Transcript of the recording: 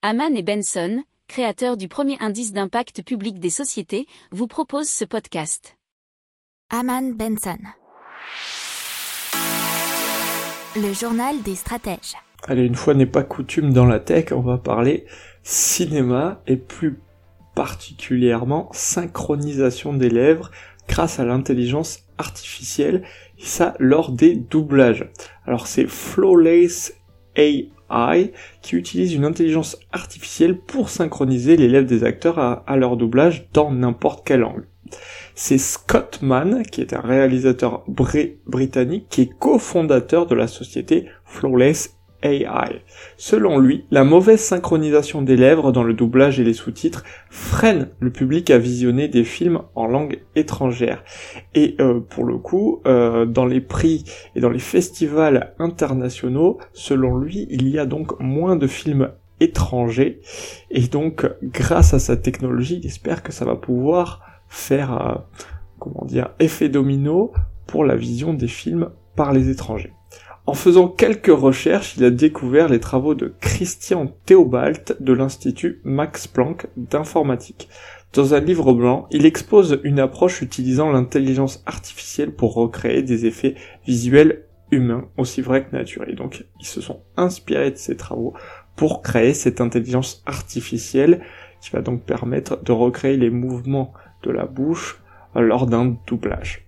Haman et Benson, créateurs du premier indice d'impact public des sociétés, vous proposent ce podcast. Haman Benson. Le journal des stratèges. Allez, une fois n'est pas coutume dans la tech, on va parler cinéma et plus particulièrement synchronisation des lèvres grâce à l'intelligence artificielle, et ça lors des doublages. Alors c'est Flawless AI qui utilise une intelligence artificielle pour synchroniser les lèvres des acteurs à, leur doublage dans n'importe quel angle. C'est Scott Mann, qui est un réalisateur britannique, qui est cofondateur de la société Flawless AI. Selon lui, la mauvaise synchronisation des lèvres dans le doublage et les sous-titres freine le public à visionner des films en langue étrangère. Et euh, pour le coup, euh, dans les prix et dans les festivals internationaux, selon lui, il y a donc moins de films étrangers. Et donc, grâce à sa technologie, il espère que ça va pouvoir faire, euh, comment dire, effet domino pour la vision des films par les étrangers. En faisant quelques recherches, il a découvert les travaux de Christian Theobald de l'Institut Max Planck d'informatique. Dans un livre blanc, il expose une approche utilisant l'intelligence artificielle pour recréer des effets visuels humains aussi vrais que naturels. Donc, ils se sont inspirés de ces travaux pour créer cette intelligence artificielle qui va donc permettre de recréer les mouvements de la bouche lors d'un doublage.